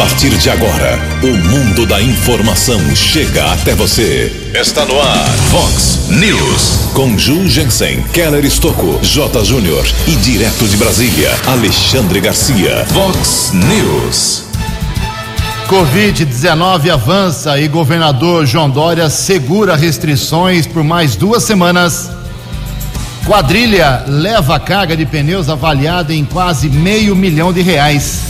partir de agora, o mundo da informação chega até você. Está no ar, Fox News. Com Ju Jensen, Keller Estocco, J. Júnior e direto de Brasília, Alexandre Garcia. Fox News. Covid-19 avança e governador João Dória segura restrições por mais duas semanas. Quadrilha leva carga de pneus avaliada em quase meio milhão de reais.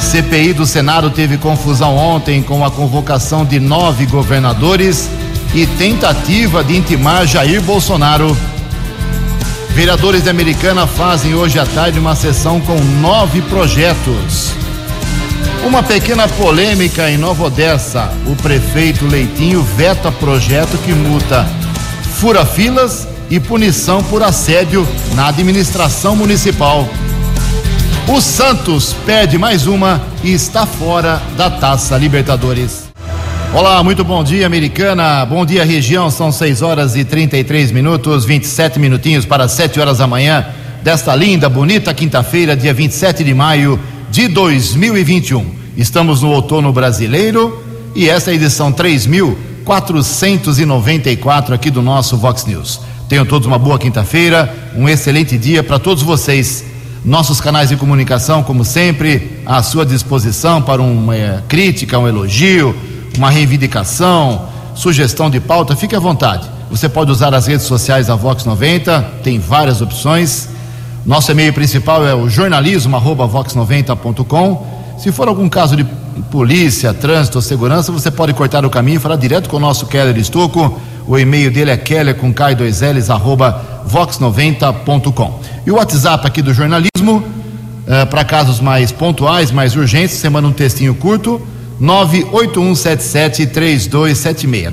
CPI do Senado teve confusão ontem com a convocação de nove governadores e tentativa de intimar Jair Bolsonaro. Vereadores de Americana fazem hoje à tarde uma sessão com nove projetos. Uma pequena polêmica em Nova Odessa. O prefeito Leitinho veta projeto que multa fura-filas e punição por assédio na administração municipal. O Santos perde mais uma e está fora da Taça Libertadores. Olá, muito bom dia, americana. Bom dia, região. São 6 horas e 33 minutos, 27 minutinhos para 7 horas da manhã desta linda, bonita quinta-feira, dia 27 de maio de 2021. Estamos no outono brasileiro e esta é a edição 3494 aqui do nosso Vox News. Tenham todos uma boa quinta-feira, um excelente dia para todos vocês. Nossos canais de comunicação, como sempre, à sua disposição para uma é, crítica, um elogio, uma reivindicação, sugestão de pauta, fique à vontade. Você pode usar as redes sociais da Vox 90, tem várias opções. Nosso e-mail principal é o jornalismo@vox90.com. Se for algum caso de polícia, trânsito ou segurança, você pode cortar o caminho e falar direto com o nosso Keller Estocco. O e-mail dele é keller com k 2 ls arroba vox90.com. E o WhatsApp aqui do jornalismo, uh, para casos mais pontuais, mais urgentes, manda um textinho curto, 981773276.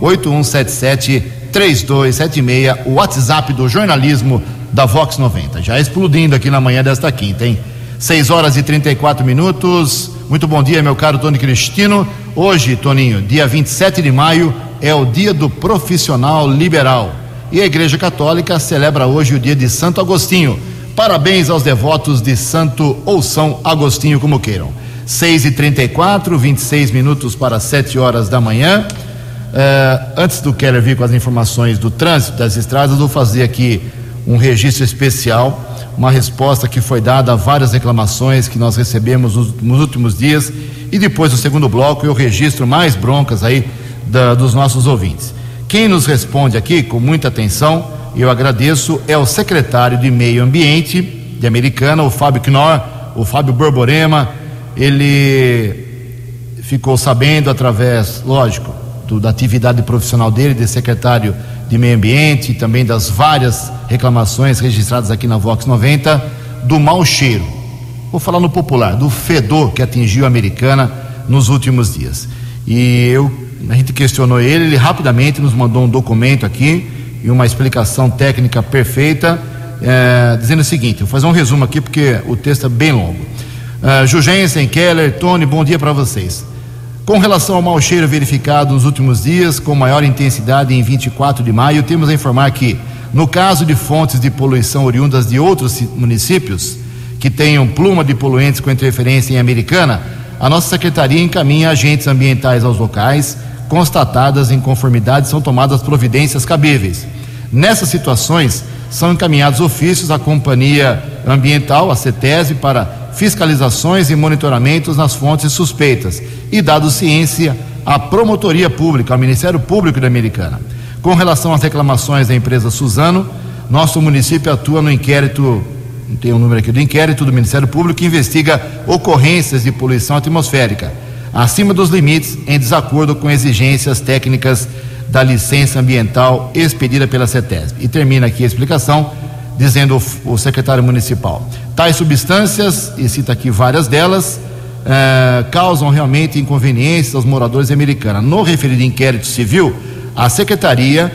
981773276, o WhatsApp do jornalismo da Vox 90. Já explodindo aqui na manhã desta quinta, hein? 6 horas e 34 minutos. Muito bom dia, meu caro Tony Cristino. Hoje, Toninho, dia 27 de maio, é o dia do profissional liberal. E a Igreja Católica celebra hoje o dia de Santo Agostinho. Parabéns aos devotos de Santo ou São Agostinho, como queiram. 6 e 34 26 minutos para 7 horas da manhã. Uh, antes do Keller vir com as informações do trânsito das estradas, vou fazer aqui um registro especial, uma resposta que foi dada a várias reclamações que nós recebemos nos, últimos dias. E depois, no segundo bloco, eu registro mais broncas aí da, dos nossos ouvintes. Quem nos responde aqui com muita atenção, eu agradeço, é o secretário de Meio Ambiente de Americana, o Fábio Knorr, o Fábio Borborema. Ele ficou sabendo através, lógico, do, da atividade profissional dele, de secretário de Meio Ambiente, e também das várias reclamações registradas aqui na Vox 90, do mau cheiro. Vou falar no popular, do fedor que atingiu a Americana nos últimos dias. E eu a gente questionou ele, ele rapidamente nos mandou um documento aqui e uma explicação técnica perfeita, é, dizendo o seguinte: vou fazer um resumo aqui porque o texto é bem longo. Uh, Jugensen, Keller, Tony, bom dia para vocês. Com relação ao mau cheiro verificado nos últimos dias, com maior intensidade em 24 de maio, temos a informar que, no caso de fontes de poluição oriundas de outros municípios que tenham pluma de poluentes com interferência em Americana, a nossa secretaria encaminha agentes ambientais aos locais, constatadas inconformidades, são tomadas providências cabíveis. Nessas situações, são encaminhados ofícios à Companhia Ambiental, a CETESB, para fiscalizações e monitoramentos nas fontes suspeitas e dado ciência à Promotoria Pública, ao Ministério Público da Americana. Com relação às reclamações da empresa Suzano, nosso município atua no inquérito tem um número aqui do inquérito do Ministério Público que investiga ocorrências de poluição atmosférica acima dos limites em desacordo com exigências técnicas da licença ambiental expedida pela CETESB. E termina aqui a explicação dizendo o secretário municipal: tais substâncias, e cita aqui várias delas, eh, causam realmente inconveniências aos moradores americanos. No referido inquérito civil, a secretaria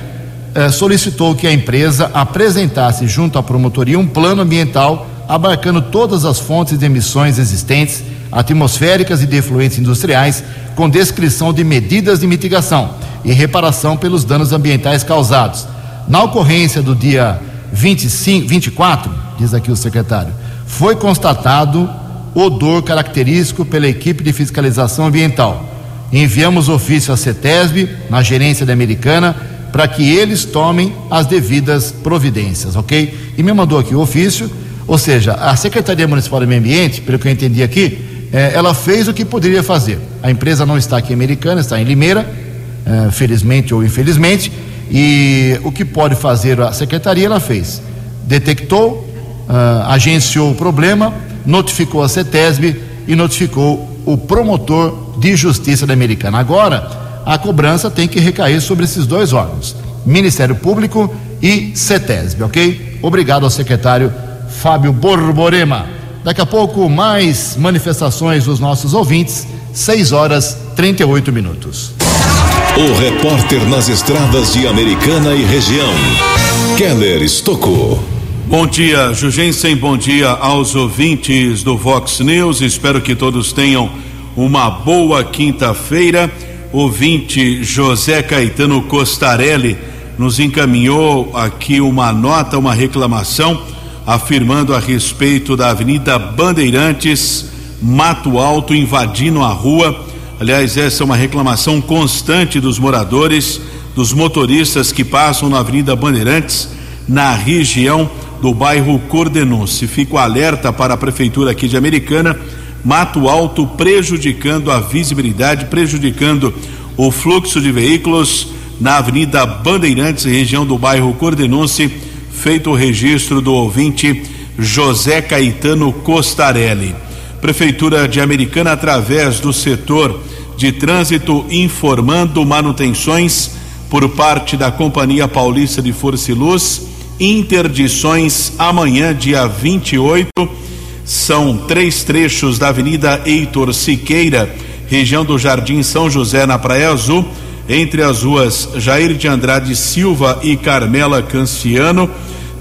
eh, solicitou que a empresa apresentasse junto à promotoria um plano ambiental abarcando todas as fontes de emissões existentes, atmosféricas e de efluentes industriais, com descrição de medidas de mitigação e reparação pelos danos ambientais causados. Na ocorrência do dia 25, 24, diz aqui o secretário, foi constatado odor característico pela equipe de fiscalização ambiental. Enviamos ofício à CETESB, na gerência da Americana, para que eles tomem as devidas providências, ok? E me mandou aqui o ofício, ou seja, a Secretaria Municipal do Meio Ambiente, pelo que eu entendi aqui, eh, ela fez o que poderia fazer. A empresa não está aqui em Americana, está em Limeira, eh, felizmente ou infelizmente, e o que pode fazer a Secretaria, ela fez. Detectou, uh, agenciou o problema, notificou a CETESB e notificou o promotor de justiça da Americana. Agora, a cobrança tem que recair sobre esses dois órgãos, Ministério Público e CETESB, ok? Obrigado ao secretário Fábio Borborema. Daqui a pouco, mais manifestações dos nossos ouvintes, 6 horas 38 minutos. O repórter nas estradas de Americana e região, Keller Estocou. Bom dia, Jugensen. Bom dia aos ouvintes do Vox News. Espero que todos tenham uma boa quinta-feira. Ouvinte José Caetano Costarelli nos encaminhou aqui uma nota, uma reclamação, afirmando a respeito da Avenida Bandeirantes, Mato Alto, invadindo a rua. Aliás, essa é uma reclamação constante dos moradores, dos motoristas que passam na Avenida Bandeirantes, na região do bairro Cordenonce. Fico alerta para a prefeitura aqui de Americana, Mato Alto prejudicando a visibilidade, prejudicando o fluxo de veículos na Avenida Bandeirantes, região do bairro Cordenonce, feito o registro do ouvinte José Caetano Costarelli. Prefeitura de Americana, através do setor de trânsito, informando manutenções por parte da Companhia Paulista de Força e Luz interdições amanhã, dia 28. São três trechos da Avenida Heitor Siqueira, região do Jardim São José, na Praia Azul, entre as ruas Jair de Andrade Silva e Carmela Canciano,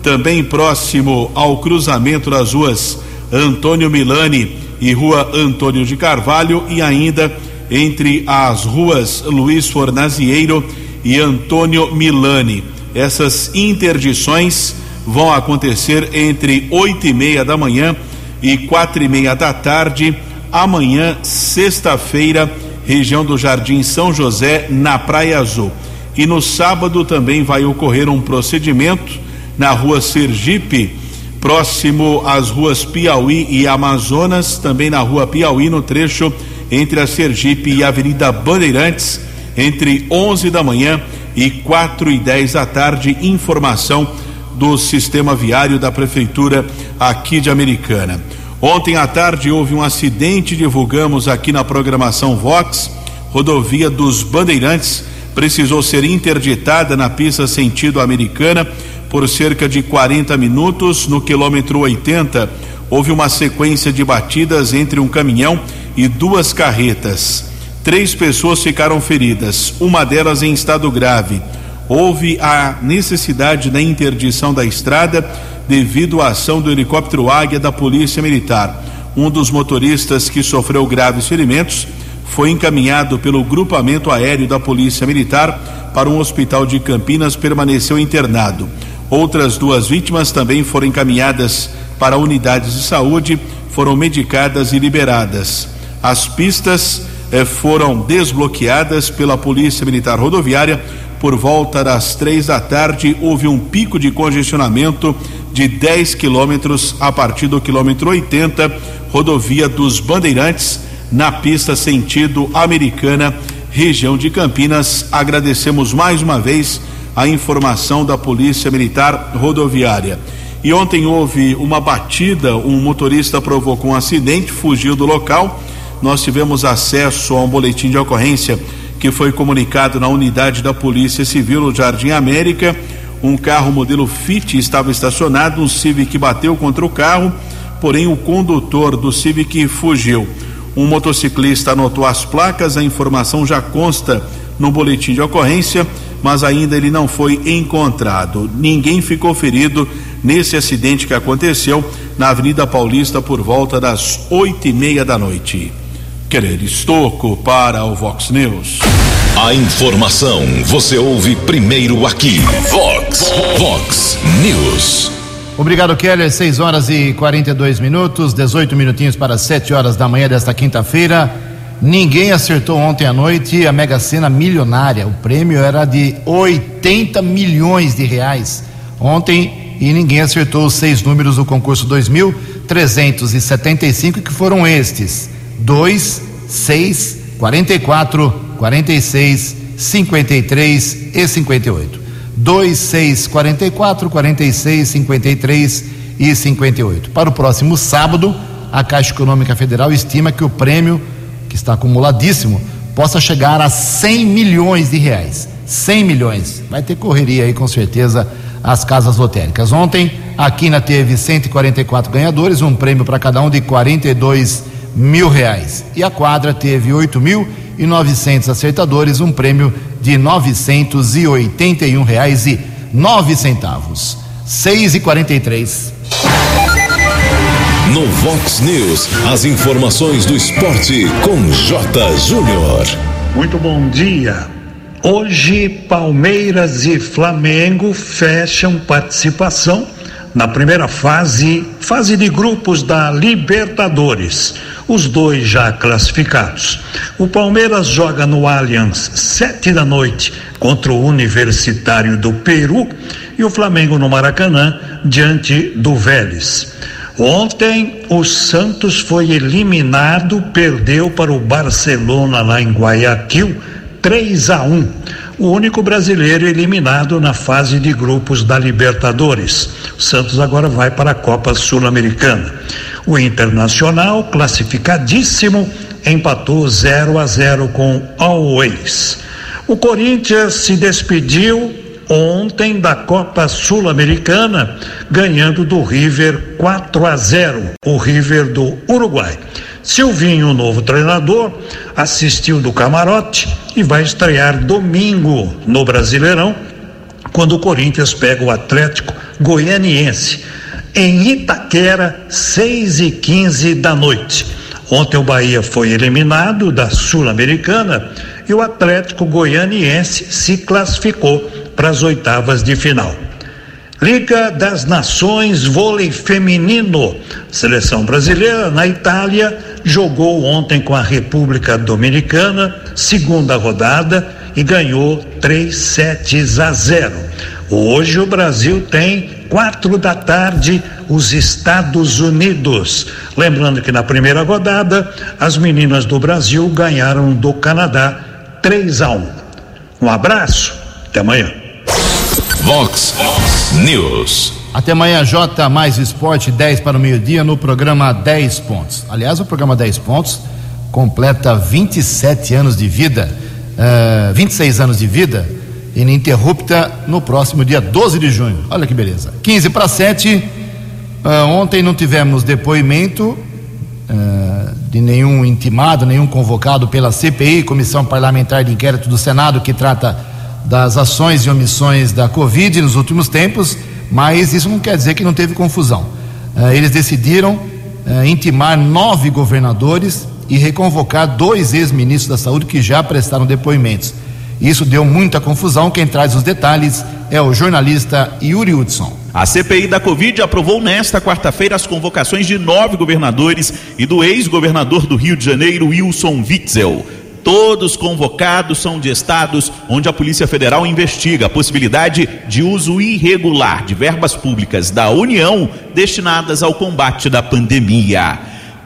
também próximo ao cruzamento das ruas Antônio Milani e Rua Antônio de Carvalho, e ainda entre as ruas Luiz Fornazieiro e Antônio Milani. Essas interdições vão acontecer entre oito e meia da manhã e quatro e meia da tarde, amanhã, sexta-feira, região do Jardim São José, na Praia Azul. E no sábado também vai ocorrer um procedimento na rua Sergipe, próximo às ruas Piauí e Amazonas, também na rua Piauí, no trecho entre a Sergipe e a Avenida Bandeirantes, entre 11 da manhã e quatro e dez da tarde, informação do sistema viário da prefeitura aqui de Americana. Ontem à tarde houve um acidente, divulgamos aqui na programação Vox, rodovia dos Bandeirantes precisou ser interditada na pista sentido Americana por cerca de 40 minutos. No quilômetro 80, houve uma sequência de batidas entre um caminhão e duas carretas. Três pessoas ficaram feridas, uma delas em estado grave. Houve a necessidade da interdição da estrada devido à ação do helicóptero Águia da Polícia Militar. Um dos motoristas que sofreu graves ferimentos foi encaminhado pelo grupamento aéreo da Polícia Militar para um hospital de Campinas, permaneceu internado. Outras duas vítimas também foram encaminhadas para unidades de saúde, foram medicadas e liberadas. As pistas eh, foram desbloqueadas pela Polícia Militar Rodoviária. Por volta das três da tarde, houve um pico de congestionamento de 10 quilômetros a partir do quilômetro 80, rodovia dos Bandeirantes, na pista sentido americana, região de Campinas. Agradecemos mais uma vez a informação da Polícia Militar Rodoviária. E ontem houve uma batida, um motorista provocou um acidente, fugiu do local nós tivemos acesso a um boletim de ocorrência que foi comunicado na unidade da Polícia Civil no Jardim América. Um carro modelo Fit estava estacionado, um Civic bateu contra o carro, porém o condutor do Civic fugiu. Um motociclista anotou as placas, a informação já consta no boletim de ocorrência, mas ainda ele não foi encontrado. Ninguém ficou ferido nesse acidente que aconteceu na Avenida Paulista por volta das oito e meia da noite. Querer Estoco para o Vox News. A informação você ouve primeiro aqui. Vox, Vox News. Obrigado, Keller. 6 horas e 42 minutos, 18 minutinhos para 7 horas da manhã desta quinta-feira. Ninguém acertou ontem à noite a Mega Sena milionária. O prêmio era de 80 milhões de reais. Ontem, e ninguém acertou os seis números do concurso 2.375, que foram estes: 2, 6, 44, 46, 53 e 58. 2, 6, 44, 46, 53 e 58. Para o próximo sábado, a Caixa Econômica Federal estima que o prêmio, que está acumuladíssimo, possa chegar a 100 milhões de reais. 100 milhões. Vai ter correria aí, com certeza, as casas lotéricas. Ontem, a Quina teve 144 ganhadores, um prêmio para cada um de 42 mil reais. E a quadra teve 8 mil e 900 acertadores, um prêmio de 981 reais e nove centavos. 6 e 43 No Vox News, as informações do esporte com J. Júnior. Muito bom dia. Hoje, Palmeiras e Flamengo fecham participação na primeira fase, fase de grupos da Libertadores. Os dois já classificados. O Palmeiras joga no Allianz sete da noite contra o Universitário do Peru e o Flamengo no Maracanã diante do Vélez. Ontem o Santos foi eliminado, perdeu para o Barcelona lá em Guayaquil 3 a 1 o único brasileiro eliminado na fase de grupos da Libertadores. O Santos agora vai para a Copa Sul-Americana. O Internacional, classificadíssimo, empatou 0 a 0 com Always. O Corinthians se despediu ontem da Copa Sul-Americana, ganhando do River 4 a 0, o River do Uruguai. Silvinho, novo treinador, assistiu do camarote e vai estrear domingo no Brasileirão, quando o Corinthians pega o Atlético Goianiense em Itaquera, 6 e 15 da noite. Ontem o Bahia foi eliminado da Sul-Americana e o Atlético Goianiense se classificou para as oitavas de final. Liga das Nações Vôlei Feminino. Seleção brasileira na Itália jogou ontem com a República Dominicana, segunda rodada, e ganhou 3 sets a 0. Hoje o Brasil tem quatro da tarde os Estados Unidos. Lembrando que na primeira rodada as meninas do Brasil ganharam do Canadá 3 a 1. Um abraço, até amanhã. Vox News. Até amanhã, J mais esporte, 10 para o meio-dia, no programa 10 pontos. Aliás, o programa 10 pontos completa 27 anos de vida, uh, 26 anos de vida, ininterrupta no próximo dia 12 de junho. Olha que beleza. 15 para 7. Uh, ontem não tivemos depoimento uh, de nenhum intimado, nenhum convocado pela CPI, Comissão Parlamentar de Inquérito do Senado, que trata das ações e omissões da Covid nos últimos tempos, mas isso não quer dizer que não teve confusão. Uh, eles decidiram intimar nove governadores e reconvocar dois ex-ministros da Saúde que já prestaram depoimentos. Isso deu muita confusão. Quem traz os detalhes é o jornalista Yuri Hudson. A CPI da Covid aprovou nesta quarta-feira as convocações de nove governadores e do ex-governador do Rio de Janeiro, Wilson Witzel. Todos convocados são de estados onde a Polícia Federal investiga a possibilidade de uso irregular de verbas públicas da União destinadas ao combate da pandemia.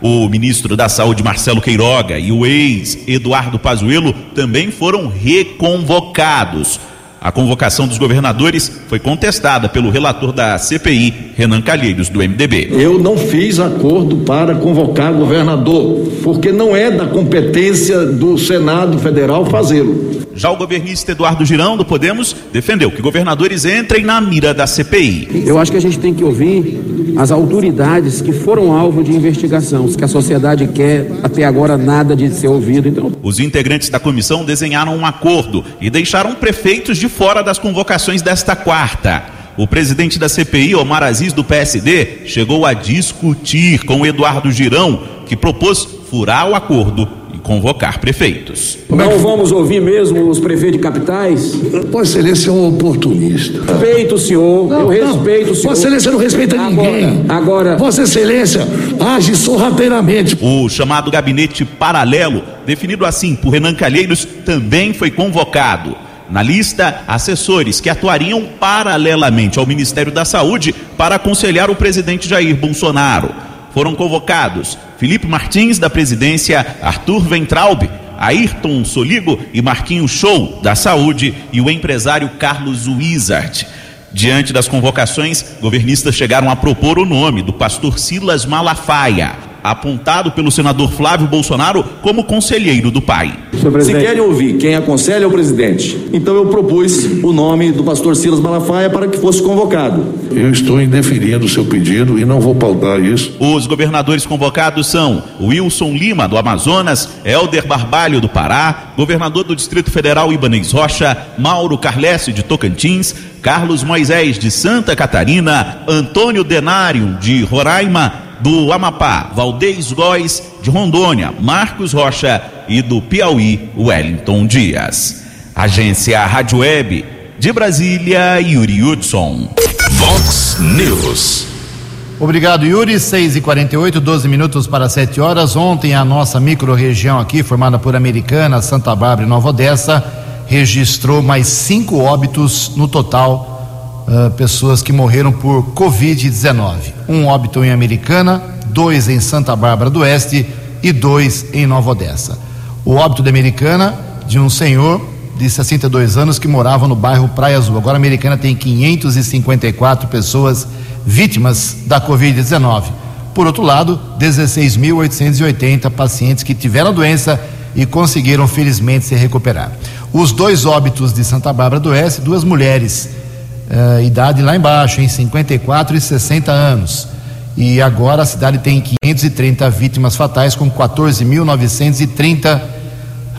O ministro da Saúde, Marcelo Queiroga, e o ex Eduardo Pazuello também foram reconvocados. A convocação dos governadores foi contestada pelo relator da CPI, Renan Calheiros, do MDB. Eu não fiz acordo para convocar governador, porque não é da competência do Senado Federal fazê-lo. Já o governista Eduardo Girão, do Podemos, defendeu que governadores entrem na mira da CPI. Eu acho que a gente tem que ouvir as autoridades que foram alvo de investigação, que a sociedade quer até agora nada de ser ouvido. Então... Os integrantes da comissão desenharam um acordo e deixaram prefeitos de fora das convocações desta quarta. O presidente da CPI, Omar Aziz, do PSD, chegou a discutir com Eduardo Girão, que propôs furar o acordo convocar prefeitos. Não vamos ouvir mesmo os prefeitos de capitais? Vossa Excelência é um oportunista. Respeito o senhor, eu respeito o senhor. Vossa Excelência não respeita ninguém. Agora, Vossa Excelência age sorrateiramente. O chamado gabinete paralelo, definido assim por Renan Calheiros, também foi convocado. Na lista, assessores que atuariam paralelamente ao Ministério da Saúde para aconselhar o presidente Jair Bolsonaro. Foram convocados Felipe Martins, da presidência, Arthur Ventralbe, Ayrton Soligo e Marquinho Show, da saúde, e o empresário Carlos Wizard. Diante das convocações, governistas chegaram a propor o nome do pastor Silas Malafaia, apontado pelo senador Flávio Bolsonaro como conselheiro do pai. Se querem ouvir quem aconselha é o presidente. Então eu propus o nome do pastor Silas Malafaia para que fosse convocado. Eu estou indeferindo o seu pedido e não vou pautar isso. Os governadores convocados são Wilson Lima, do Amazonas, Helder Barbalho, do Pará, governador do Distrito Federal Ibanez Rocha, Mauro Carlesse, de Tocantins, Carlos Moisés, de Santa Catarina, Antônio Denário, de Roraima, do Amapá, Valdez Góes, de Rondônia, Marcos Rocha e do Piauí, Wellington Dias. Agência Rádio Web, de Brasília, Yuri Hudson. Vox News. Obrigado, Yuri. 6 e 48 12 minutos para 7 horas. Ontem, a nossa microrregião aqui, formada por Americana, Santa Bárbara e Nova Odessa, registrou mais cinco óbitos no total uh, pessoas que morreram por Covid-19. Um óbito em Americana, dois em Santa Bárbara do Oeste e dois em Nova Odessa. O óbito da Americana, de um senhor de 62 anos que morava no bairro Praia Azul. Agora a Americana tem 554 pessoas vítimas da Covid-19. Por outro lado, 16.880 pacientes que tiveram a doença e conseguiram felizmente se recuperar. Os dois óbitos de Santa Bárbara do Oeste, duas mulheres uh, idade lá embaixo, em 54 e 60 anos. E agora a cidade tem 530 vítimas fatais, com 14.930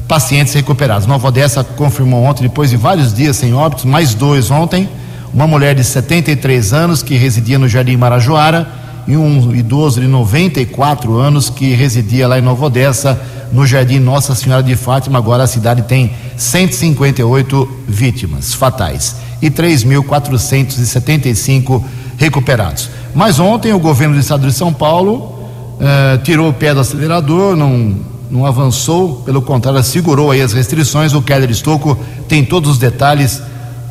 pacientes recuperados. Nova Odessa confirmou ontem, depois de vários dias sem óbitos, mais dois ontem. Uma mulher de 73 anos que residia no Jardim Marajoara e um idoso de 94 anos que residia lá em Nova Odessa, no Jardim Nossa Senhora de Fátima. Agora a cidade tem 158 vítimas fatais e 3.475 recuperados. Mas ontem o governo do estado de São Paulo eh, tirou o pé do acelerador, não, não avançou, pelo contrário, segurou aí as restrições. O Keller Estocco tem todos os detalhes.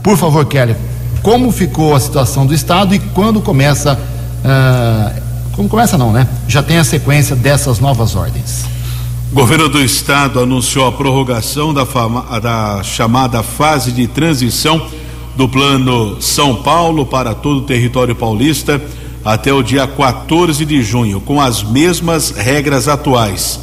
Por favor, Keller, como ficou a situação do estado e quando começa. Uh, como começa não, né? Já tem a sequência dessas novas ordens. O governo do estado anunciou a prorrogação da, fama, da chamada fase de transição do Plano São Paulo para todo o território paulista até o dia 14 de junho, com as mesmas regras atuais.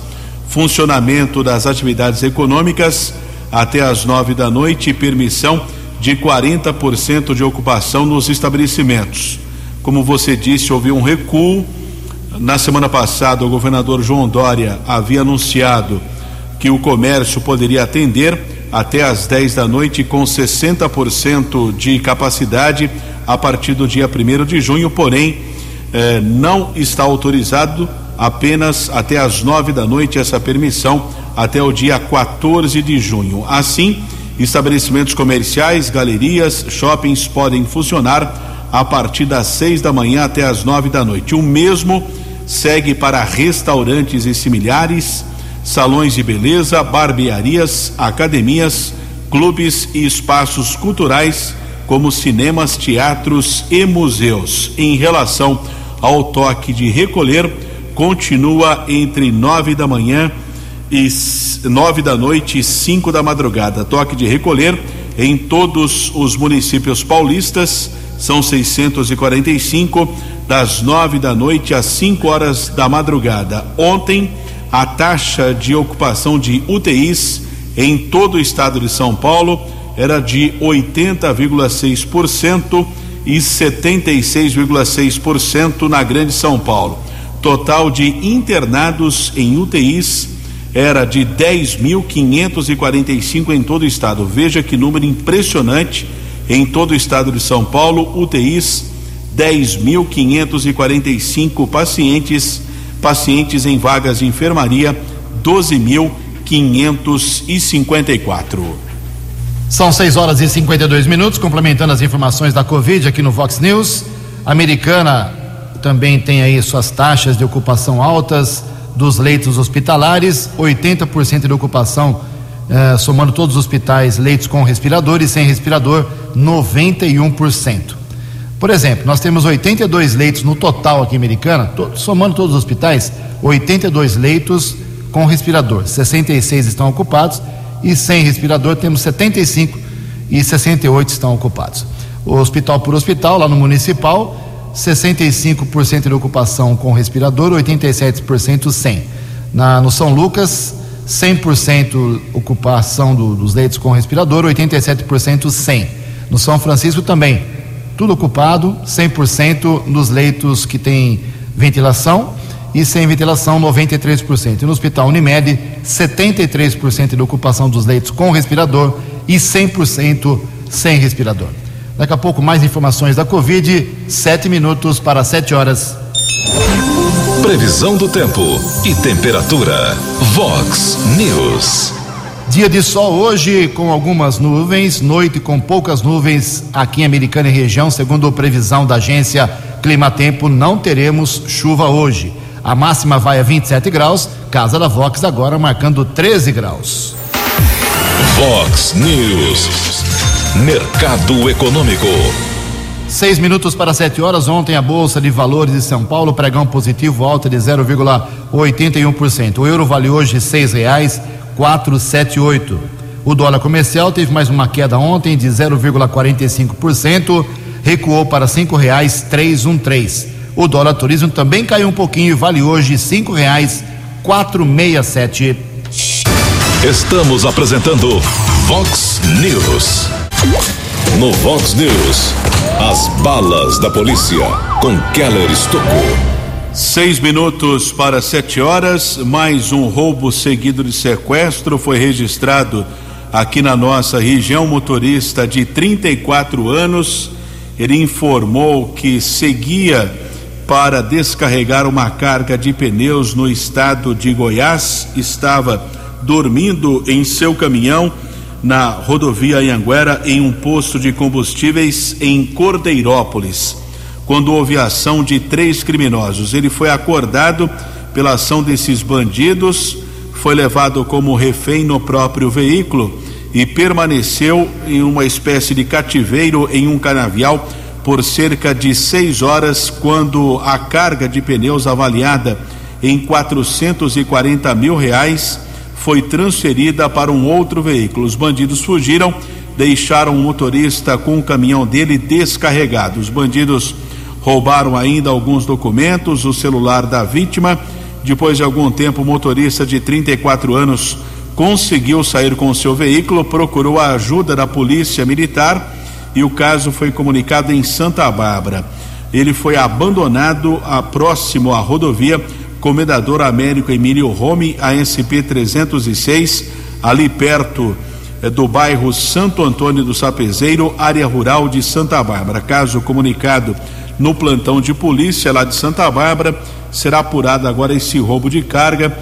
Funcionamento das atividades econômicas até as nove da noite e permissão de 40% de ocupação nos estabelecimentos. Como você disse, houve um recuo. Na semana passada, o governador João Dória havia anunciado que o comércio poderia atender até às 10 da noite com 60% de capacidade a partir do dia 1 de junho, porém eh, não está autorizado apenas até às 9 da noite essa permissão até o dia 14 de junho. Assim, estabelecimentos comerciais, galerias, shoppings podem funcionar a partir das 6 da manhã até às 9 da noite. O mesmo segue para restaurantes e similares salões de beleza, barbearias, academias, clubes e espaços culturais, como cinemas, teatros e museus. Em relação ao toque de recolher, continua entre nove da manhã e nove da noite e cinco da madrugada. Toque de recolher em todos os municípios paulistas são 645 das nove da noite às cinco horas da madrugada. Ontem a taxa de ocupação de UTIs em todo o estado de São Paulo era de 80,6% e 76,6% na Grande São Paulo. Total de internados em UTIs era de 10.545 em todo o estado. Veja que número impressionante em todo o estado de São Paulo, UTIs 10.545 pacientes pacientes em vagas de enfermaria 12.500 554. São 6 horas e 52 minutos, complementando as informações da Covid aqui no Vox News. A americana também tem aí suas taxas de ocupação altas dos leitos hospitalares, 80% de ocupação, eh, somando todos os hospitais, leitos com respirador e sem respirador, 91%. Por exemplo, nós temos 82 leitos no total aqui em Americana, somando todos os hospitais, 82 leitos com respirador, 66 estão ocupados e sem respirador temos 75 e 68 estão ocupados. O hospital por hospital, lá no municipal, 65% de ocupação com respirador, 87% sem. Na, no São Lucas, 100% ocupação do, dos leitos com respirador, 87% sem. No São Francisco também, tudo ocupado, 100% nos leitos que tem ventilação e sem ventilação 93%. E no Hospital Unimed, 73% de ocupação dos leitos com respirador e 100% sem respirador. Daqui a pouco mais informações da Covid, sete minutos para sete horas. Previsão do tempo e temperatura. Vox News. Dia de sol hoje com algumas nuvens, noite com poucas nuvens aqui em Americana e região, segundo a previsão da agência Climatempo, não teremos chuva hoje. A máxima vai a 27 graus, Casa da Vox agora marcando 13 graus. Vox News. Mercado Econômico. Seis minutos para sete horas. Ontem a Bolsa de Valores de São Paulo pregão positivo, alta de 0,81%. O euro vale hoje seis reais quatro sete oito. O dólar comercial teve mais uma queda ontem de 0,45%, recuou para cinco reais três um três. O dólar turismo também caiu um pouquinho e vale hoje cinco reais quatro meia sete. Estamos apresentando Vox News. No Vox News, as balas da polícia com Keller Estocou. Seis minutos para sete horas, mais um roubo seguido de sequestro foi registrado aqui na nossa região. Motorista de 34 anos, ele informou que seguia para descarregar uma carga de pneus no estado de Goiás, estava dormindo em seu caminhão na rodovia Anhanguera em um posto de combustíveis em Cordeirópolis, quando houve a ação de três criminosos. Ele foi acordado pela ação desses bandidos, foi levado como refém no próprio veículo e permaneceu em uma espécie de cativeiro em um canavial por cerca de seis horas, quando a carga de pneus avaliada em 440 mil reais foi transferida para um outro veículo. Os bandidos fugiram, deixaram o motorista com o caminhão dele descarregado. Os bandidos roubaram ainda alguns documentos, o celular da vítima. Depois de algum tempo, o motorista de 34 anos conseguiu sair com o seu veículo, procurou a ajuda da polícia militar e o caso foi comunicado em Santa Bárbara. Ele foi abandonado a próximo à rodovia Comendador Américo Emílio Rome, ASP 306, ali perto eh, do bairro Santo Antônio do Sapezeiro, área rural de Santa Bárbara. Caso comunicado no plantão de polícia lá de Santa Bárbara, será apurado agora esse roubo de carga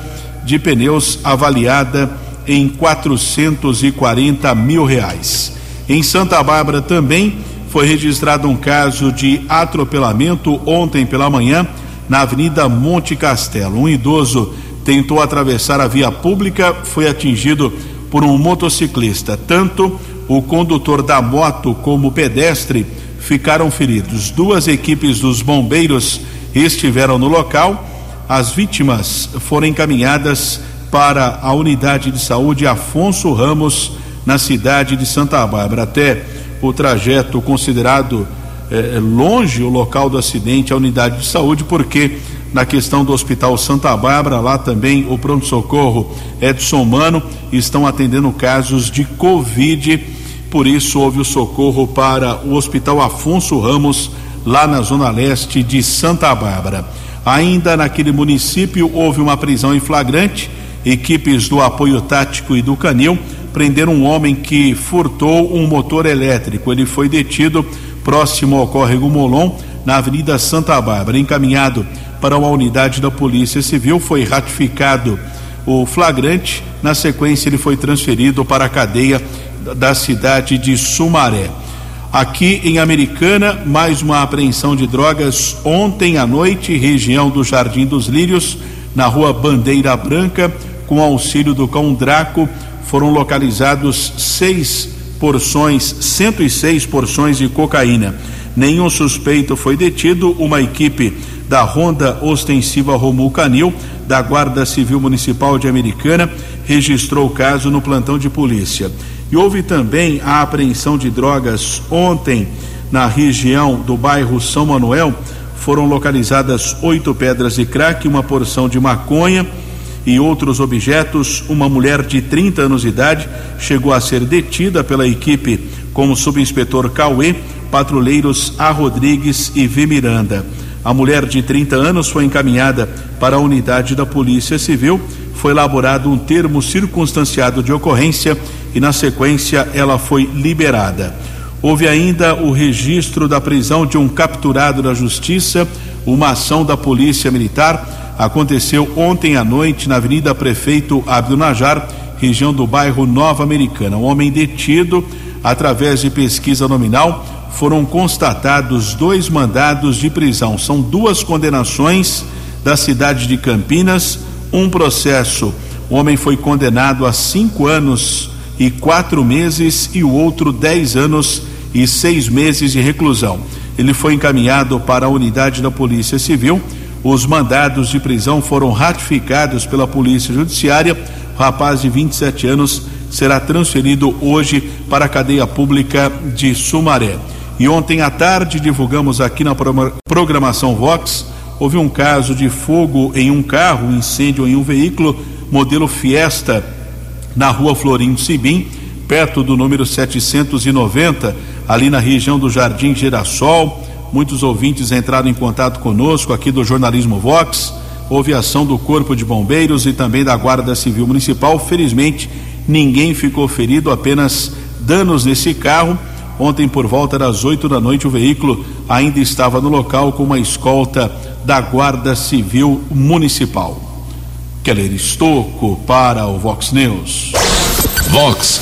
de pneus avaliada em 440 mil reais. Em Santa Bárbara também foi registrado um caso de atropelamento ontem pela manhã na Avenida Monte Castelo. Um idoso tentou atravessar a via pública, foi atingido por um motociclista. Tanto o condutor da moto como o pedestre ficaram feridos. Duas equipes dos bombeiros estiveram no local. As vítimas foram encaminhadas para a unidade de saúde Afonso Ramos, na cidade de Santa Bárbara. Até o trajeto considerado é, longe o local do acidente, a unidade de saúde, porque na questão do Hospital Santa Bárbara, lá também o pronto-socorro Edson Mano estão atendendo casos de Covid, por isso houve o socorro para o Hospital Afonso Ramos, lá na zona leste de Santa Bárbara. Ainda naquele município houve uma prisão em flagrante, equipes do apoio tático e do Canil prenderam um homem que furtou um motor elétrico. Ele foi detido próximo ao córrego Molon, na Avenida Santa Bárbara. Encaminhado para uma unidade da Polícia Civil, foi ratificado o flagrante. Na sequência, ele foi transferido para a cadeia da cidade de Sumaré. Aqui em Americana, mais uma apreensão de drogas ontem à noite, região do Jardim dos Lírios, na rua Bandeira Branca, com auxílio do cão Draco, foram localizados seis porções, 106 porções de cocaína. Nenhum suspeito foi detido, uma equipe da Ronda Ostensiva Romul Canil, da Guarda Civil Municipal de Americana, registrou o caso no plantão de polícia. E houve também a apreensão de drogas ontem na região do bairro São Manuel. Foram localizadas oito pedras de crack, uma porção de maconha e outros objetos. Uma mulher de 30 anos de idade chegou a ser detida pela equipe como subinspetor Cauê, patrulheiros A. Rodrigues e V. Miranda. A mulher de 30 anos foi encaminhada para a unidade da Polícia Civil. Foi elaborado um termo circunstanciado de ocorrência e, na sequência, ela foi liberada. Houve ainda o registro da prisão de um capturado da Justiça. Uma ação da Polícia Militar aconteceu ontem à noite na Avenida Prefeito Abdul Najar, região do bairro Nova Americana. Um homem detido, através de pesquisa nominal, foram constatados dois mandados de prisão. São duas condenações da cidade de Campinas, um processo. O homem foi condenado a cinco anos e quatro meses e o outro dez anos e seis meses de reclusão. Ele foi encaminhado para a unidade da Polícia Civil. Os mandados de prisão foram ratificados pela Polícia Judiciária. O rapaz de 27 anos será transferido hoje para a cadeia pública de Sumaré. E ontem à tarde divulgamos aqui na programação Vox, houve um caso de fogo em um carro, um incêndio em um veículo modelo Fiesta na rua Florindo Sibim, perto do número 790, ali na região do Jardim Girassol. Muitos ouvintes entraram em contato conosco aqui do jornalismo Vox. Houve ação do Corpo de Bombeiros e também da Guarda Civil Municipal. Felizmente, ninguém ficou ferido, apenas danos nesse carro. Ontem, por volta das 8 da noite, o veículo ainda estava no local com uma escolta da Guarda Civil Municipal. Keller Estocco para o Vox News. Vox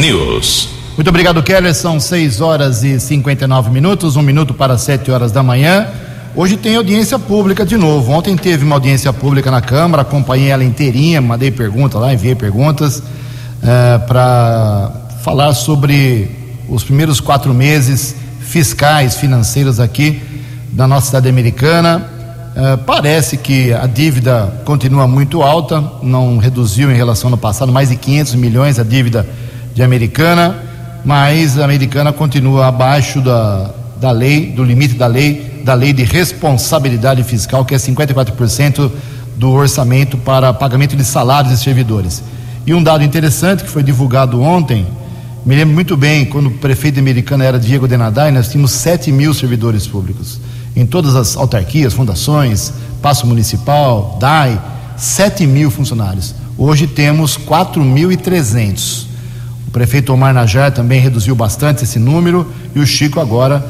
News. Muito obrigado, Keller. São 6 horas e 59 minutos, um minuto para 7 horas da manhã. Hoje tem audiência pública de novo. Ontem teve uma audiência pública na Câmara, acompanhei ela inteirinha, mandei perguntas lá, enviei perguntas uh, eh, para falar sobre os primeiros quatro meses fiscais, financeiros aqui da nossa cidade americana. Uh, parece que a dívida continua muito alta, não reduziu em relação ao passado, mais de 500 milhões a dívida de Americana, mas a Americana continua abaixo da, da lei, do limite da lei, da lei de responsabilidade fiscal, que é 54% do orçamento para pagamento de salários de servidores. E um dado interessante que foi divulgado ontem, me lembro muito bem, quando o prefeito de Americana era Diego Denadai, nós tínhamos 7 mil servidores públicos em todas as autarquias, fundações, Passo Municipal, DAI, 7 mil funcionários. Hoje temos 4.300. O prefeito Omar Najar também reduziu bastante esse número e o Chico agora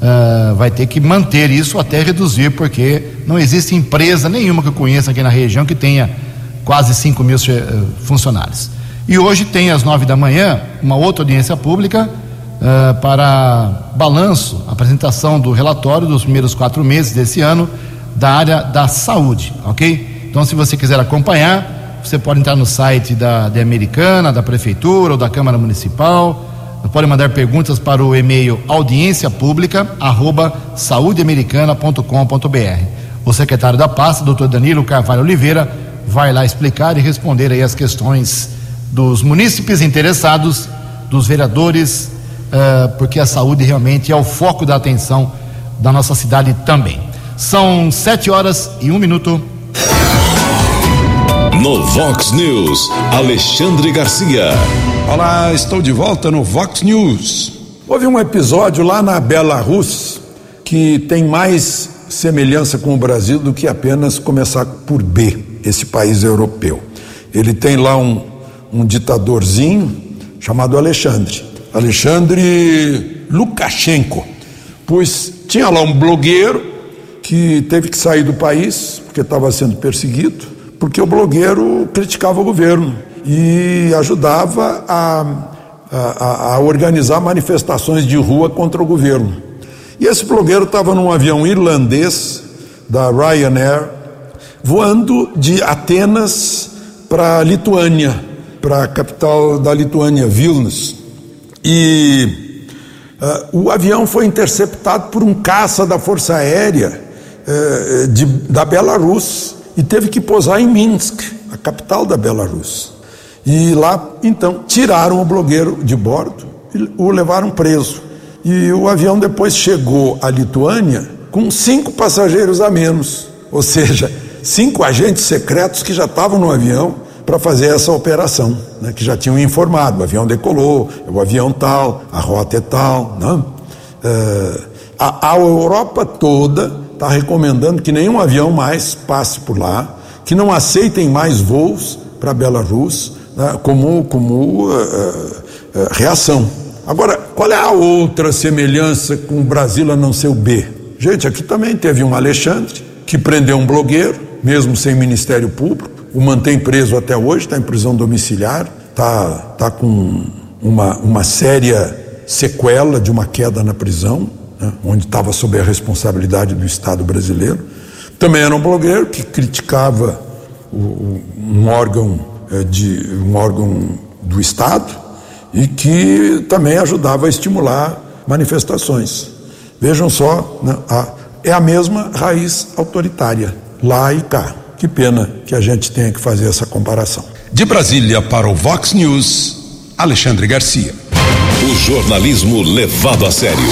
uh, vai ter que manter isso até reduzir, porque não existe empresa nenhuma que eu conheça aqui na região que tenha quase 5 mil uh, funcionários. E hoje tem às nove da manhã uma outra audiência pública uh, para balanço, apresentação do relatório dos primeiros quatro meses desse ano da área da saúde, ok? Então, se você quiser acompanhar, você pode entrar no site da, da Americana, da Prefeitura ou da Câmara Municipal. Pode mandar perguntas para o e-mail audiência pública arroba saudeamericana.com.br. O secretário da pasta, doutor Danilo Carvalho Oliveira, vai lá explicar e responder aí as questões dos munícipes interessados, dos vereadores porque a saúde realmente é o foco da atenção da nossa cidade também. São sete horas e um minuto. No Vox News, Alexandre Garcia. Olá, estou de volta no Vox News. Houve um episódio lá na Belarus que tem mais semelhança com o Brasil do que apenas começar por B, esse país europeu. Ele tem lá um, um ditadorzinho chamado Alexandre. Alexandre Lukashenko, pois tinha lá um blogueiro que teve que sair do país porque estava sendo perseguido, porque o blogueiro criticava o governo e ajudava a, a, a organizar manifestações de rua contra o governo. E esse blogueiro estava num avião irlandês da Ryanair, voando de Atenas para Lituânia, para a capital da Lituânia, Vilnius. E uh, o avião foi interceptado por um caça da Força Aérea uh, de, da Belarus e teve que pousar em Minsk, a capital da Belarus. E lá, então, tiraram o blogueiro de bordo e o levaram preso. E o avião depois chegou à Lituânia com cinco passageiros a menos, ou seja, cinco agentes secretos que já estavam no avião para fazer essa operação, né, que já tinham informado: o avião decolou, o avião tal, a rota é tal. Né? Uh, a, a Europa toda está recomendando que nenhum avião mais passe por lá, que não aceitem mais voos para Belarus né, como, como uh, uh, reação. Agora, qual é a outra semelhança com o Brasil a não ser o B? Gente, aqui também teve um Alexandre que prendeu um blogueiro, mesmo sem Ministério Público, o mantém preso até hoje, está em prisão domiciliar, está tá com uma, uma séria sequela de uma queda na prisão, né, onde estava sob a responsabilidade do Estado brasileiro. Também era um blogueiro que criticava o, um órgão é, de um órgão do Estado e que também ajudava a estimular manifestações. Vejam só, né, a, é a mesma raiz autoritária, lá e cá. Que pena que a gente tenha que fazer essa comparação. De Brasília para o Vox News, Alexandre Garcia. O jornalismo levado a sério.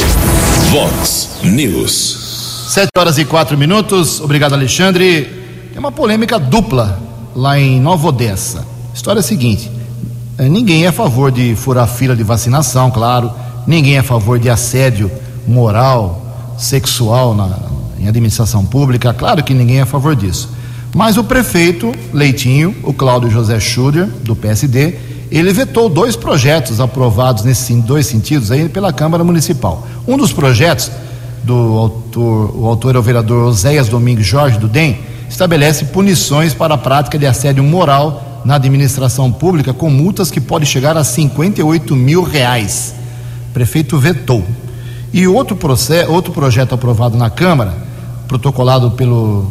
Vox News. Sete horas e quatro minutos. Obrigado, Alexandre. Tem uma polêmica dupla lá em Nova Odessa. A história é a seguinte: eh, ninguém é a favor de furar fila de vacinação, claro. Ninguém é a favor de assédio moral, sexual na, em administração pública. Claro que ninguém é a favor disso. Mas o prefeito Leitinho, o Cláudio José Schuder, do PSD, ele vetou dois projetos aprovados nesses dois sentidos aí pela Câmara Municipal. Um dos projetos do autor, o autor é o vereador Oséias Domingos Jorge do DEM, estabelece punições para a prática de assédio moral na administração pública com multas que podem chegar a 58 mil reais. O prefeito vetou. E outro, processo, outro projeto aprovado na Câmara, protocolado pelo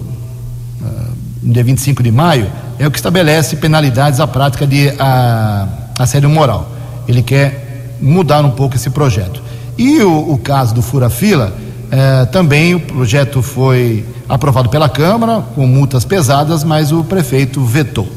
uh, dia 25 de maio, é o que estabelece penalidades à prática de a, assédio moral. Ele quer mudar um pouco esse projeto. E o, o caso do fura-fila, eh, também o projeto foi aprovado pela Câmara, com multas pesadas, mas o prefeito vetou.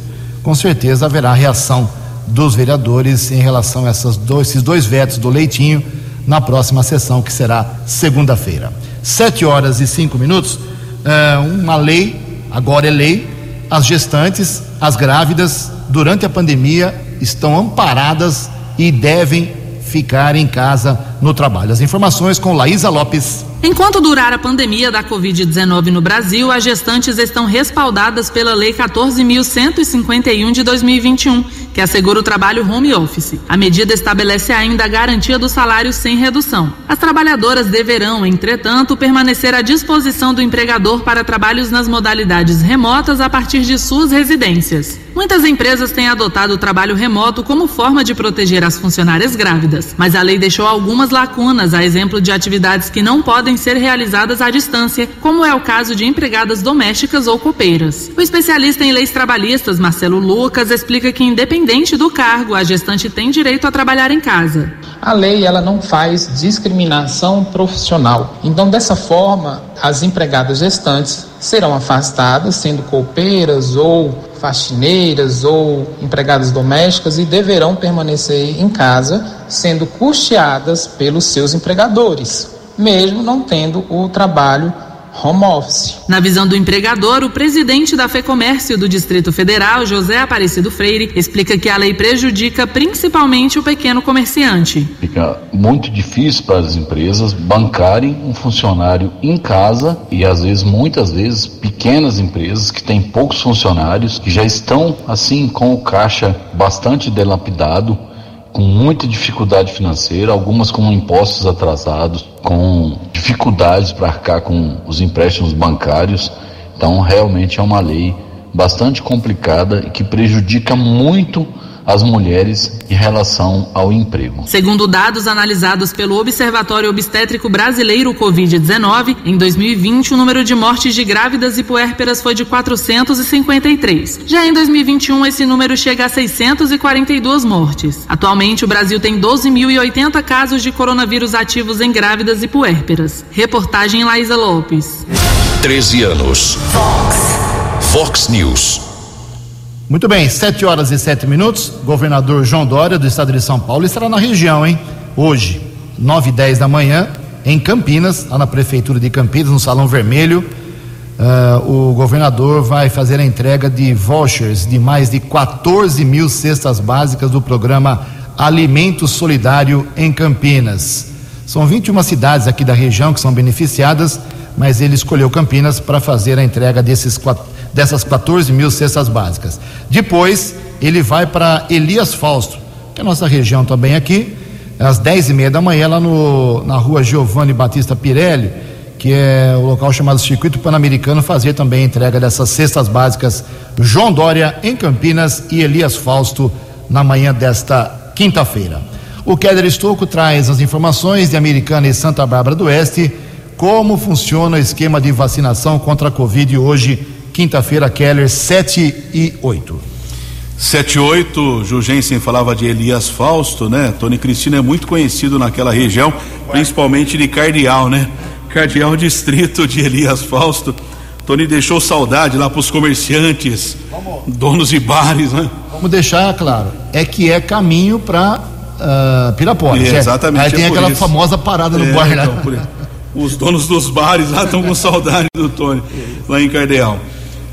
Com certeza haverá reação dos vereadores em relação a dois, esses dois vetos do Leitinho na próxima sessão, que será segunda-feira. Sete horas e cinco minutos, eh, uma lei agora é lei, as gestantes, as grávidas, durante a pandemia, estão amparadas e devem ficar em casa no trabalho. As informações com Laísa Lopes. Enquanto durar a pandemia da Covid-19 no Brasil, as gestantes estão respaldadas pela Lei 14.151 de 2021, que assegura o trabalho home office. A medida estabelece ainda a garantia do salário sem redução. As trabalhadoras deverão, entretanto, permanecer à disposição do empregador para trabalhos nas modalidades remotas a partir de suas residências. Muitas empresas têm adotado o trabalho remoto como forma de proteger as funcionárias grávidas, mas a lei deixou algumas lacunas, a exemplo de atividades que não podem ser realizadas à distância, como é o caso de empregadas domésticas ou copeiras. O especialista em leis trabalhistas, Marcelo Lucas, explica que, independente do cargo, a gestante tem direito a trabalhar em casa. A lei ela não faz discriminação profissional. Então, dessa forma, as empregadas gestantes serão afastadas, sendo copeiras ou faxineiras ou empregadas domésticas e deverão permanecer em casa, sendo custeadas pelos seus empregadores, mesmo não tendo o trabalho home office. Na visão do empregador, o presidente da FEComércio do Distrito Federal, José Aparecido Freire, explica que a lei prejudica principalmente o pequeno comerciante. Fica muito difícil para as empresas bancarem um funcionário em casa e às vezes, muitas vezes, pequenas empresas que têm poucos funcionários, que já estão assim com o caixa bastante delapidado com muita dificuldade financeira, algumas com impostos atrasados, com dificuldades para arcar com os empréstimos bancários. Então, realmente é uma lei bastante complicada e que prejudica muito as mulheres em relação ao emprego. Segundo dados analisados pelo Observatório Obstétrico Brasileiro Covid-19, em 2020 o número de mortes de grávidas e puérperas foi de 453. Já em 2021 esse número chega a 642 mortes. Atualmente o Brasil tem 12.080 casos de coronavírus ativos em grávidas e puérperas. Reportagem Laísa Lopes. 13 anos. Fox. Fox News. Muito bem, 7 horas e 7 minutos. Governador João Dória, do estado de São Paulo, estará na região, hein? Hoje, 9 e 10 da manhã, em Campinas, lá na Prefeitura de Campinas, no Salão Vermelho. Uh, o governador vai fazer a entrega de vouchers de mais de 14 mil cestas básicas do programa Alimento Solidário em Campinas. São 21 cidades aqui da região que são beneficiadas, mas ele escolheu Campinas para fazer a entrega desses dessas 14 mil cestas básicas. Depois, ele vai para Elias Fausto, que é a nossa região também aqui, às 10 e meia da manhã, lá no, na rua Giovanni Batista Pirelli, que é o local chamado Circuito Pan-Americano, fazer também a entrega dessas cestas básicas João Dória em Campinas e Elias Fausto na manhã desta quinta-feira. O Keller Estouco traz as informações de Americana e Santa Bárbara do Oeste, como funciona o esquema de vacinação contra a Covid hoje Quinta-feira, Keller, 7 e 8. 7 e 8, Jugensen falava de Elias Fausto, né? Tony Cristina é muito conhecido naquela região, principalmente de Cardeal, né? Cardeal distrito de Elias Fausto. Tony deixou saudade lá para os comerciantes, Vamos. donos de bares, né? Vamos deixar claro, é que é caminho para uh, ah, Pirapora. É, exatamente. Aí tem é aquela isso. famosa parada no é, bar, né? Os donos dos bares lá estão com saudade do Tony, lá em Cardeal.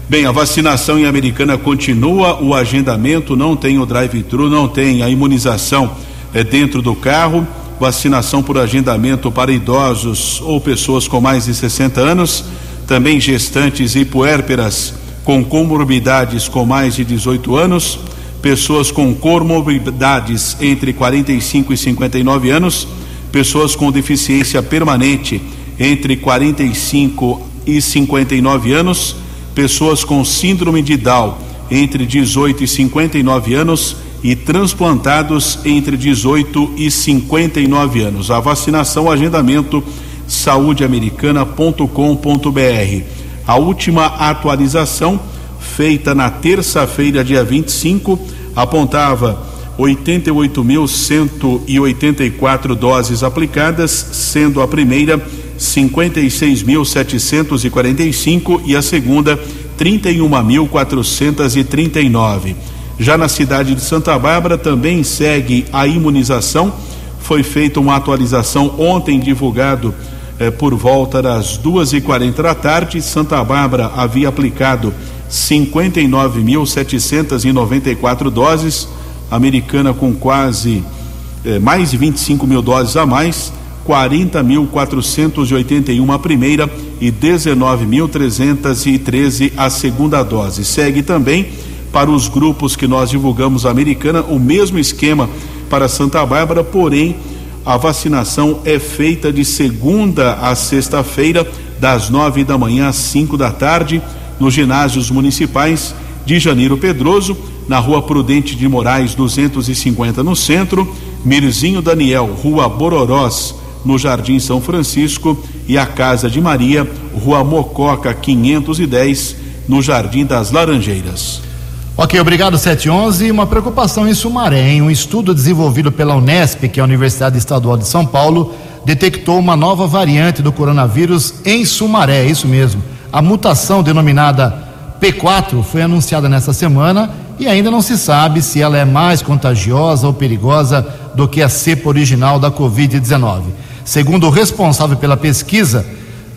Bem, a vacinação em Americana continua, o agendamento não tem o drive-thru, não tem a imunização é, dentro do carro, vacinação por agendamento para idosos ou pessoas com mais de 60 anos, também gestantes e puérperas com comorbidades com mais de 18 anos, pessoas com comorbidades entre 45 e 59 anos, pessoas com deficiência permanente entre 45 e 59 anos pessoas com síndrome de Down entre 18 e 59 anos e transplantados entre 18 e 59 anos. A vacinação, agendamento saudeamericana.com.br. A última atualização, feita na terça-feira, dia 25, apontava 88.184 doses aplicadas, sendo a primeira 56.745 e a segunda 31.439. Já na cidade de Santa Bárbara também segue a imunização. Foi feita uma atualização ontem divulgado eh, por volta das duas e quarenta da tarde. Santa Bárbara havia aplicado 59.794 doses, americana com quase eh, mais de 25 mil doses a mais 40.481 a primeira e 19.313 a segunda dose. Segue também para os grupos que nós divulgamos americana o mesmo esquema para Santa Bárbara, porém a vacinação é feita de segunda a sexta-feira, das nove da manhã às cinco da tarde, nos ginásios municipais de Janeiro Pedroso, na rua Prudente de Moraes 250 no centro, Mirzinho Daniel, rua Bororós no Jardim São Francisco, e a Casa de Maria, Rua Mococa 510, no Jardim das Laranjeiras. Ok, obrigado 711. Uma preocupação em Sumaré, em um estudo desenvolvido pela Unesp, que é a Universidade Estadual de São Paulo, detectou uma nova variante do coronavírus em Sumaré, é isso mesmo. A mutação denominada P4 foi anunciada nesta semana e ainda não se sabe se ela é mais contagiosa ou perigosa do que a cepa original da Covid-19. Segundo o responsável pela pesquisa,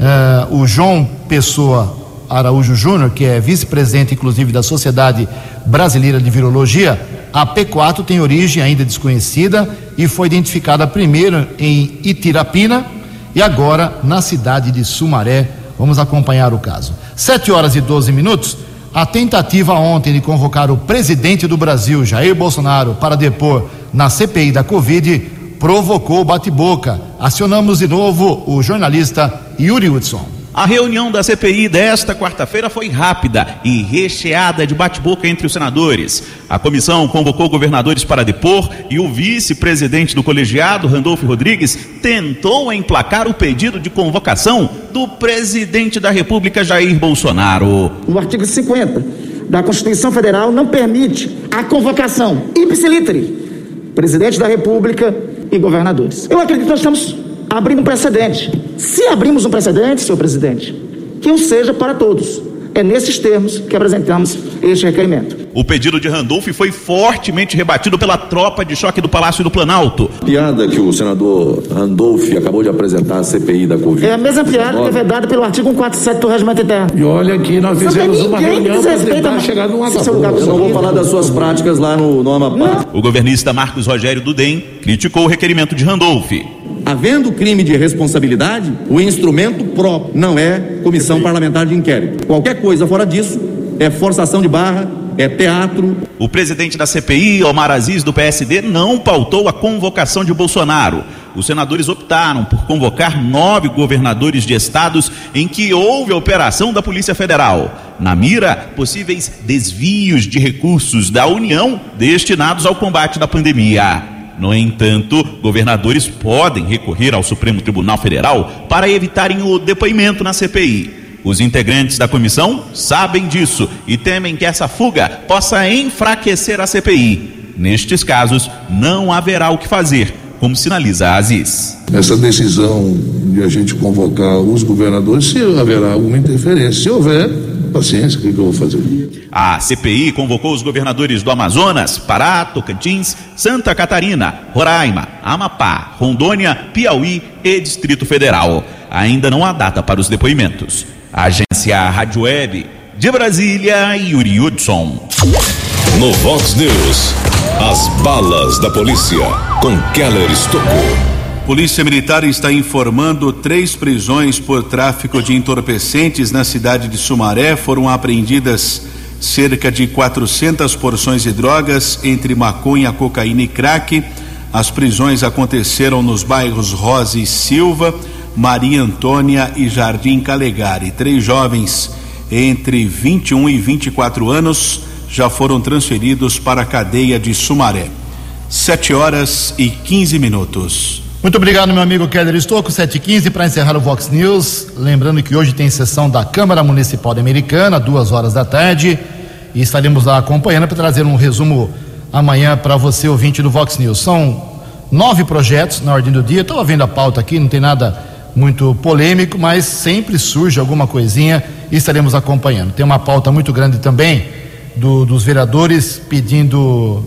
uh, o João Pessoa Araújo Júnior, que é vice-presidente, inclusive, da Sociedade Brasileira de Virologia, a P4 tem origem ainda desconhecida e foi identificada primeiro em Itirapina e agora na cidade de Sumaré. Vamos acompanhar o caso. Sete horas e 12 minutos. A tentativa ontem de convocar o presidente do Brasil, Jair Bolsonaro, para depor na CPI da Covid provocou bate-boca. Acionamos de novo o jornalista Yuri Hudson. A reunião da CPI desta quarta-feira foi rápida e recheada de bate-boca entre os senadores. A comissão convocou governadores para depor e o vice-presidente do colegiado, Randolfo Rodrigues, tentou emplacar o pedido de convocação do presidente da República, Jair Bolsonaro. O artigo 50 da Constituição Federal não permite a convocação ipsiliteri, presidente da República e governadores. Eu acredito que nós estamos abrir um precedente. Se abrimos um precedente, senhor presidente, que o seja para todos. É nesses termos que apresentamos este requerimento. O pedido de Randolph foi fortemente rebatido pela tropa de choque do Palácio do Planalto. Piada que o senador Randolph acabou de apresentar à CPI da Covid. É a mesma piada que é vedada pelo artigo 147 do Regimento Interno. E olha que nós fizemos uma reunião para tentar chegar num acordo. Eu não vou falar das suas práticas lá no, no Amapá. O governista Marcos Rogério Dudem criticou o requerimento de Randolph. Havendo crime de responsabilidade, o instrumento próprio não é comissão parlamentar de inquérito. Qualquer coisa fora disso é forçação de barra, é teatro. O presidente da CPI, Omar Aziz, do PSD, não pautou a convocação de Bolsonaro. Os senadores optaram por convocar nove governadores de estados em que houve a operação da Polícia Federal. Na mira, possíveis desvios de recursos da União destinados ao combate da pandemia. No entanto, governadores podem recorrer ao Supremo Tribunal Federal para evitarem o depoimento na CPI. Os integrantes da comissão sabem disso e temem que essa fuga possa enfraquecer a CPI. Nestes casos, não haverá o que fazer, como sinaliza a Aziz. Essa decisão de a gente convocar os governadores, se haverá alguma interferência, se houver, paciência, o que, que eu vou fazer? A CPI convocou os governadores do Amazonas, Pará, Tocantins, Santa Catarina, Roraima, Amapá, Rondônia, Piauí e Distrito Federal. Ainda não há data para os depoimentos. A agência Rádio Web de Brasília, Yuri Hudson. No Vox News, as balas da polícia com Keller Estocou. Polícia Militar está informando três prisões por tráfico de entorpecentes na cidade de Sumaré. Foram apreendidas cerca de 400 porções de drogas, entre maconha, cocaína e crack. As prisões aconteceram nos bairros Rosa e Silva, Maria Antônia e Jardim Calegari. Três jovens entre 21 e 24 anos já foram transferidos para a cadeia de Sumaré. Sete horas e 15 minutos. Muito obrigado, meu amigo Keller Estocco, 7h15, para encerrar o Vox News. Lembrando que hoje tem sessão da Câmara Municipal da Americana, duas horas da tarde, e estaremos lá acompanhando para trazer um resumo amanhã para você, ouvinte do Vox News. São nove projetos na ordem do dia, estava vendo a pauta aqui, não tem nada muito polêmico, mas sempre surge alguma coisinha e estaremos acompanhando. Tem uma pauta muito grande também do, dos vereadores pedindo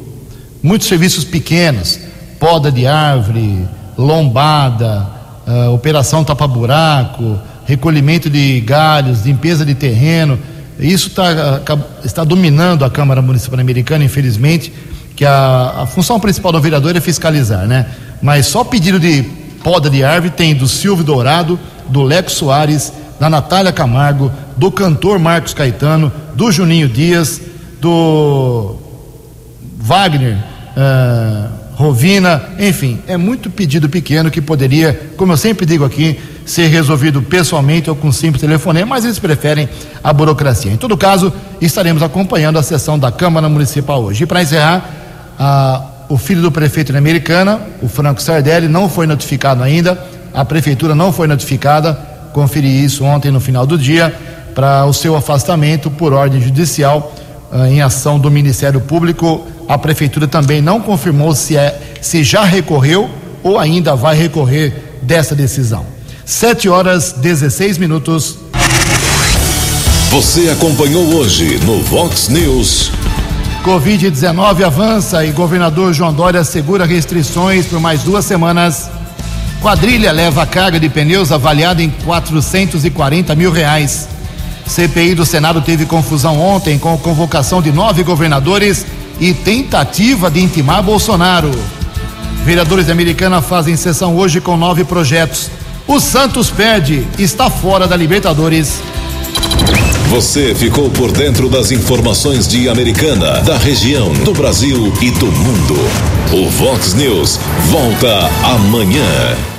muitos serviços pequenos, poda de árvore, lombada, uh, operação tapa-buraco, recolhimento de galhos, limpeza de terreno. Isso tá, está dominando a Câmara Municipal Americana, infelizmente, que a, a, função principal do vereador é fiscalizar, né? Mas só pedido de poda de árvore tem do Silvio Dourado, do Leco Soares, da Natália Camargo, do cantor Marcos Caetano, do Juninho Dias, do Wagner. Uh, Rovina, enfim, é muito pedido pequeno que poderia, como eu sempre digo aqui, ser resolvido pessoalmente ou com simples telefonema, mas eles preferem a burocracia. Em todo caso, estaremos acompanhando a sessão da Câmara Municipal hoje. E para encerrar, o filho do prefeito de Americana, o Franco Sardelli, não foi notificado ainda, a prefeitura não foi notificada, conferi isso ontem no final do dia, para o seu afastamento por ordem judicial em ação do Ministério Público a prefeitura também não confirmou se, é, se já recorreu ou ainda vai recorrer dessa decisão. 7 horas 16 minutos. Você acompanhou hoje no Vox News. Covid-19 avança e governador João Dória segura restrições por mais duas semanas. Quadrilha leva carga de pneus avaliada em 440 mil reais. CPI do Senado teve confusão ontem com convocação de nove governadores e tentativa de intimar Bolsonaro. Vereadores da Americana fazem sessão hoje com nove projetos. O Santos perde, está fora da Libertadores. Você ficou por dentro das informações de Americana, da região, do Brasil e do mundo. O Vox News volta amanhã.